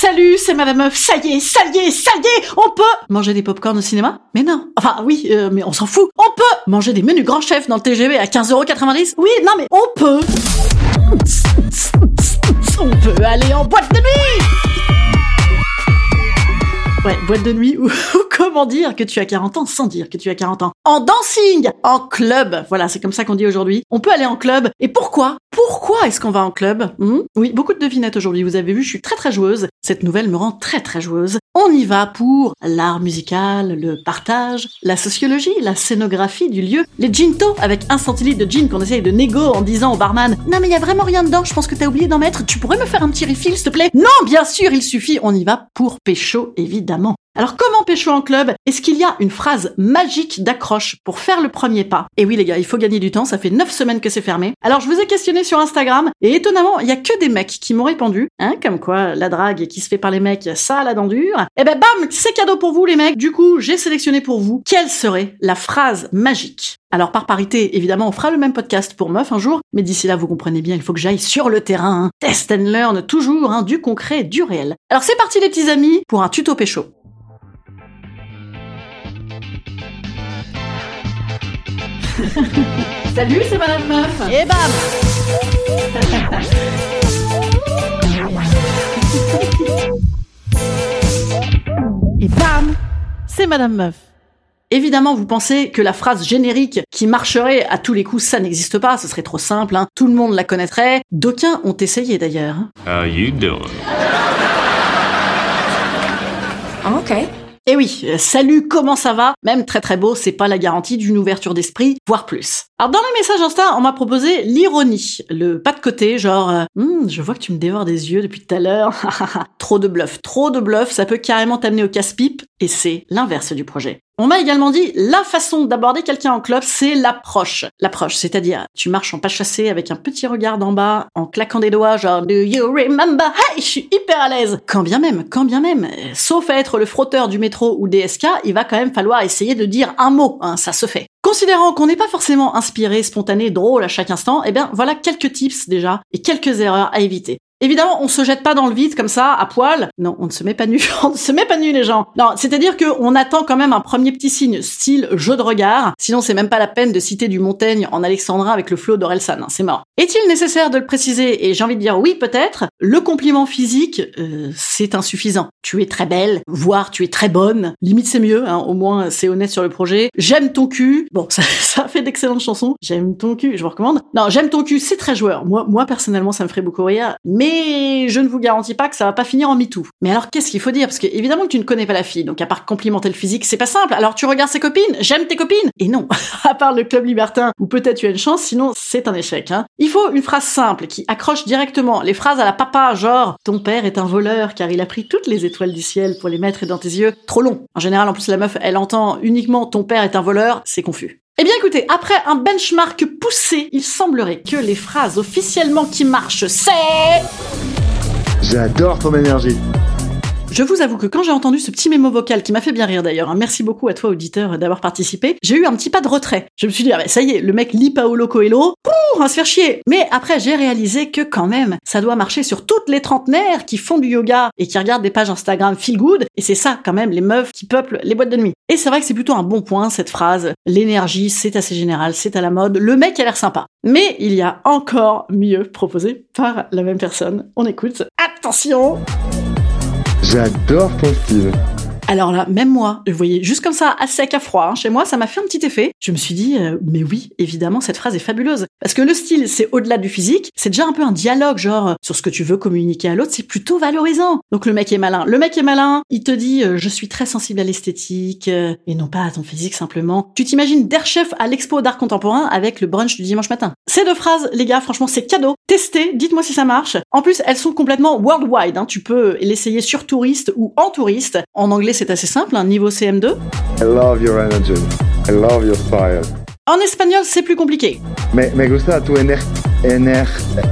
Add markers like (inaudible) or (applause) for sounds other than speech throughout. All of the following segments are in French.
Salut, c'est Madame Meuf, ça y est, ça y est, ça y est, on peut manger des popcorn au cinéma? Mais non. Enfin oui, euh, mais on s'en fout. On peut manger des menus grand chef dans le TGV à 15,90€ Oui, non mais on peut. On peut aller en boîte de nuit Ouais, boîte de nuit ou (laughs) comment dire que tu as 40 ans sans dire que tu as 40 ans? En dancing, en club. Voilà, c'est comme ça qu'on dit aujourd'hui. On peut aller en club. Et pourquoi? Pourquoi est-ce qu'on va en club? Hmm? Oui, beaucoup de devinettes aujourd'hui. Vous avez vu, je suis très très joueuse. Cette nouvelle me rend très très joueuse. On y va pour l'art musical, le partage, la sociologie, la scénographie du lieu, les ginto avec un centilitre de gin qu'on essaye de négo en disant au barman Non mais il y a vraiment rien dedans, je pense que t'as oublié d'en mettre, tu pourrais me faire un petit refill s'il te plaît Non, bien sûr, il suffit, on y va pour pécho évidemment. Alors comment pécho en club? Est-ce qu'il y a une phrase magique d'accroche pour faire le premier pas? Et oui les gars, il faut gagner du temps, ça fait 9 semaines que c'est fermé. Alors je vous ai questionné sur Instagram et étonnamment, il y a que des mecs qui m'ont répondu, hein, comme quoi la drague qui se fait par les mecs, ça la dent dure. Et ben bam, c'est cadeau pour vous les mecs. Du coup, j'ai sélectionné pour vous quelle serait la phrase magique. Alors par parité, évidemment, on fera le même podcast pour meuf un jour, mais d'ici là, vous comprenez bien, il faut que j'aille sur le terrain. Test and learn, toujours, hein, du concret, du réel. Alors c'est parti les petits amis pour un tuto pécho. (laughs) Salut, c'est Madame Meuf. Et bam (laughs) Et bam C'est Madame Meuf. Évidemment, vous pensez que la phrase générique qui marcherait à tous les coups, ça n'existe pas, ce serait trop simple, hein. tout le monde la connaîtrait. D'aucuns ont essayé d'ailleurs. How you doing? Okay. Et oui, euh, salut, comment ça va? Même très très beau, c'est pas la garantie d'une ouverture d'esprit, voire plus. Alors dans les messages Insta, on m'a proposé l'ironie, le pas de côté, genre euh, Hum, je vois que tu me dévores des yeux depuis tout à l'heure. (laughs) trop de bluff, trop de bluff, ça peut carrément t'amener au casse-pipe, et c'est l'inverse du projet. On m'a également dit la façon d'aborder quelqu'un en club, c'est l'approche. L'approche, c'est-à-dire tu marches en pas chassé avec un petit regard d'en bas, en claquant des doigts, genre Do you remember? Hey, je suis hyper à l'aise. Quand bien même, quand bien même, euh, sauf à être le frotteur du métro ou DSK, il va quand même falloir essayer de dire un mot, hein, ça se fait. Considérant qu'on n'est pas forcément inspiré, spontané, drôle à chaque instant, eh bien voilà quelques tips déjà et quelques erreurs à éviter. Évidemment, on se jette pas dans le vide comme ça, à poil. Non, on ne se met pas nu. (laughs) on ne se met pas nu, les gens. Non, c'est-à-dire que on attend quand même un premier petit signe, style jeu de regard. Sinon, c'est même pas la peine de citer du Montaigne en alexandrin avec le flot d'Orelsan. hein, c'est mort. Est-il nécessaire de le préciser? Et j'ai envie de dire oui, peut-être. Le compliment physique, euh, c'est insuffisant. Tu es très belle, voire tu es très bonne. Limite, c'est mieux. Hein, au moins, c'est honnête sur le projet. J'aime ton cul. Bon, (laughs) ça, fait d'excellentes chansons. J'aime ton cul. Je vous recommande. Non, j'aime ton cul. C'est très joueur. Moi, moi personnellement, ça me ferait beaucoup rire. Mais je ne vous garantis pas que ça va pas finir en MeToo. Mais alors, qu'est-ce qu'il faut dire? Parce que évidemment que tu ne connais pas la fille. Donc, à part complimenter le physique, c'est pas simple. Alors, tu regardes ses copines? J'aime tes copines? Et non, (laughs) à part le club libertin, où peut-être tu as une chance, sinon c'est un échec. Hein. Il faut une phrase simple qui accroche directement. Les phrases à la papa, genre ton père est un voleur car il a pris toutes les étoiles du ciel pour les mettre dans tes yeux. Trop long. En général, en plus, la meuf, elle entend uniquement ton père est un voleur. C'est confus. Eh bien écoutez, après un benchmark poussé, il semblerait que les phrases officiellement qui marchent, c'est... J'adore ton énergie. Je vous avoue que quand j'ai entendu ce petit mémo vocal qui m'a fait bien rire d'ailleurs, hein, merci beaucoup à toi auditeur d'avoir participé, j'ai eu un petit pas de retrait. Je me suis dit, ah ben ça y est, le mec lit Paolo Coelho, pour va se faire chier. Mais après j'ai réalisé que quand même, ça doit marcher sur toutes les trentenaires qui font du yoga et qui regardent des pages Instagram feel good, et c'est ça quand même les meufs qui peuplent les boîtes de nuit. Et c'est vrai que c'est plutôt un bon point cette phrase, l'énergie c'est assez général, c'est à la mode, le mec a l'air sympa. Mais il y a encore mieux proposé par la même personne. On écoute. Attention J'adore ton style. Alors là, même moi, vous voyez, juste comme ça, à sec, à froid, hein, chez moi, ça m'a fait un petit effet. Je me suis dit, euh, mais oui, évidemment, cette phrase est fabuleuse. Parce que le style, c'est au-delà du physique, c'est déjà un peu un dialogue, genre, sur ce que tu veux communiquer à l'autre, c'est plutôt valorisant. Donc le mec est malin. Le mec est malin, il te dit, euh, je suis très sensible à l'esthétique, euh, et non pas à ton physique simplement. Tu t'imagines d'air chef à l'expo d'art contemporain avec le brunch du dimanche matin. Ces deux phrases, les gars, franchement, c'est cadeau. Testez, dites-moi si ça marche. En plus, elles sont complètement worldwide, hein. tu peux l'essayer sur touriste ou en touriste. En anglais, c'est assez simple, un niveau CM2. I love your energy. I love your style. En espagnol, c'est plus compliqué. Me, me gusta tu ener, ener,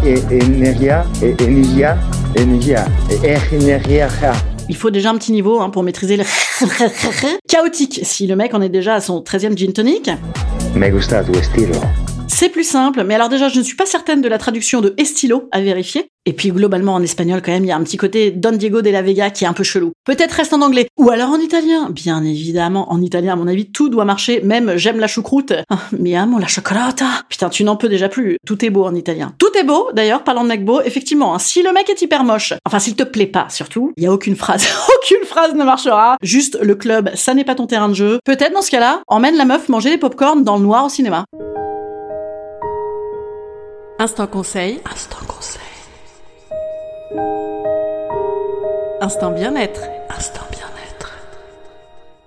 e- energía, e- energía, energía, e- energía. Il faut déjà un petit niveau hein, pour maîtriser le (laughs) chaotique si le mec en est déjà à son 13e gin tonic. Me gusta tu estilo. C'est plus simple, mais alors déjà, je ne suis pas certaine de la traduction de estilo à vérifier. Et puis globalement en espagnol quand même, il y a un petit côté Don Diego de la Vega qui est un peu chelou. Peut-être reste en anglais ou alors en italien. Bien évidemment, en italien à mon avis, tout doit marcher. Même j'aime la choucroute. Ah, mi amo la chocolata. Putain, tu n'en peux déjà plus. Tout est beau en italien. Tout est beau. D'ailleurs, parlant de mec beau, effectivement, hein, si le mec est hyper moche, enfin s'il te plaît pas surtout, il y a aucune phrase, (laughs) aucune phrase ne marchera. Juste le club, ça n'est pas ton terrain de jeu. Peut-être dans ce cas-là, emmène la meuf manger des pop-corn dans le noir au cinéma. Instant conseil. Instant conseil. Instant bien-être. Instant bien-être.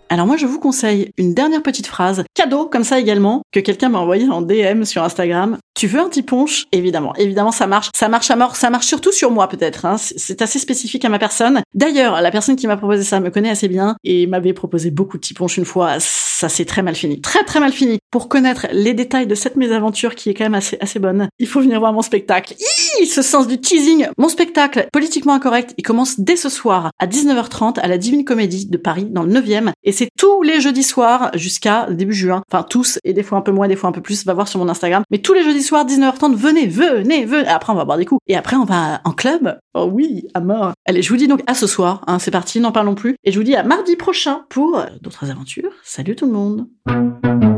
Alors moi je vous conseille une dernière petite phrase, cadeau comme ça également, que quelqu'un m'a envoyé en DM sur Instagram. Tu veux un petit punch Évidemment, évidemment ça marche, ça marche à mort, ça marche surtout sur moi peut-être. Hein. C'est assez spécifique à ma personne. D'ailleurs, la personne qui m'a proposé ça me connaît assez bien et m'avait proposé beaucoup de petits punch une fois. Ça s'est très mal fini, très très mal fini. Pour connaître les détails de cette mésaventure qui est quand même assez assez bonne, il faut venir voir mon spectacle. Ce sens du teasing. Mon spectacle politiquement incorrect, il commence dès ce soir à 19h30 à la Divine Comédie de Paris dans le 9e et c'est tous les jeudis soirs jusqu'à début juin. Enfin tous et des fois un peu moins, des fois un peu plus. Va voir sur mon Instagram. Mais tous les jeudis soirs 19h30, venez, venez, venez. Après on va boire des coups et après on va en club. Oh oui, à mort. Allez, je vous dis donc à ce soir. Hein, c'est parti, n'en parlons plus. Et je vous dis à mardi prochain pour d'autres aventures. Salut tout le monde.